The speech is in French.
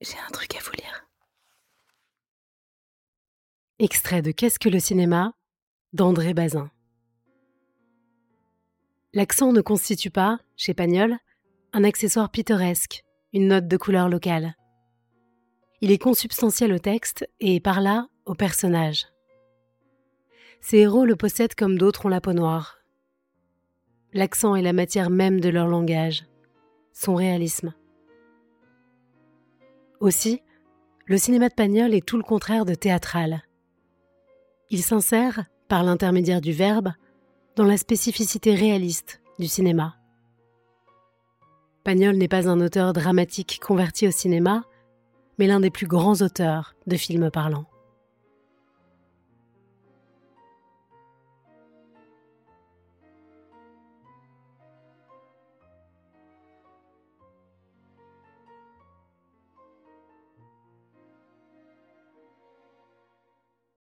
J'ai un truc à vous lire. Extrait de Qu'est-ce que le cinéma? d'André Bazin. L'accent ne constitue pas, chez Pagnol, un accessoire pittoresque, une note de couleur locale. Il est consubstantiel au texte et, par là, au personnage. Ces héros le possèdent comme d'autres ont la peau noire. L'accent est la matière même de leur langage, son réalisme. Aussi, le cinéma de Pagnol est tout le contraire de théâtral. Il s'insère, par l'intermédiaire du verbe, dans la spécificité réaliste du cinéma. Pagnol n'est pas un auteur dramatique converti au cinéma, mais l'un des plus grands auteurs de films parlants.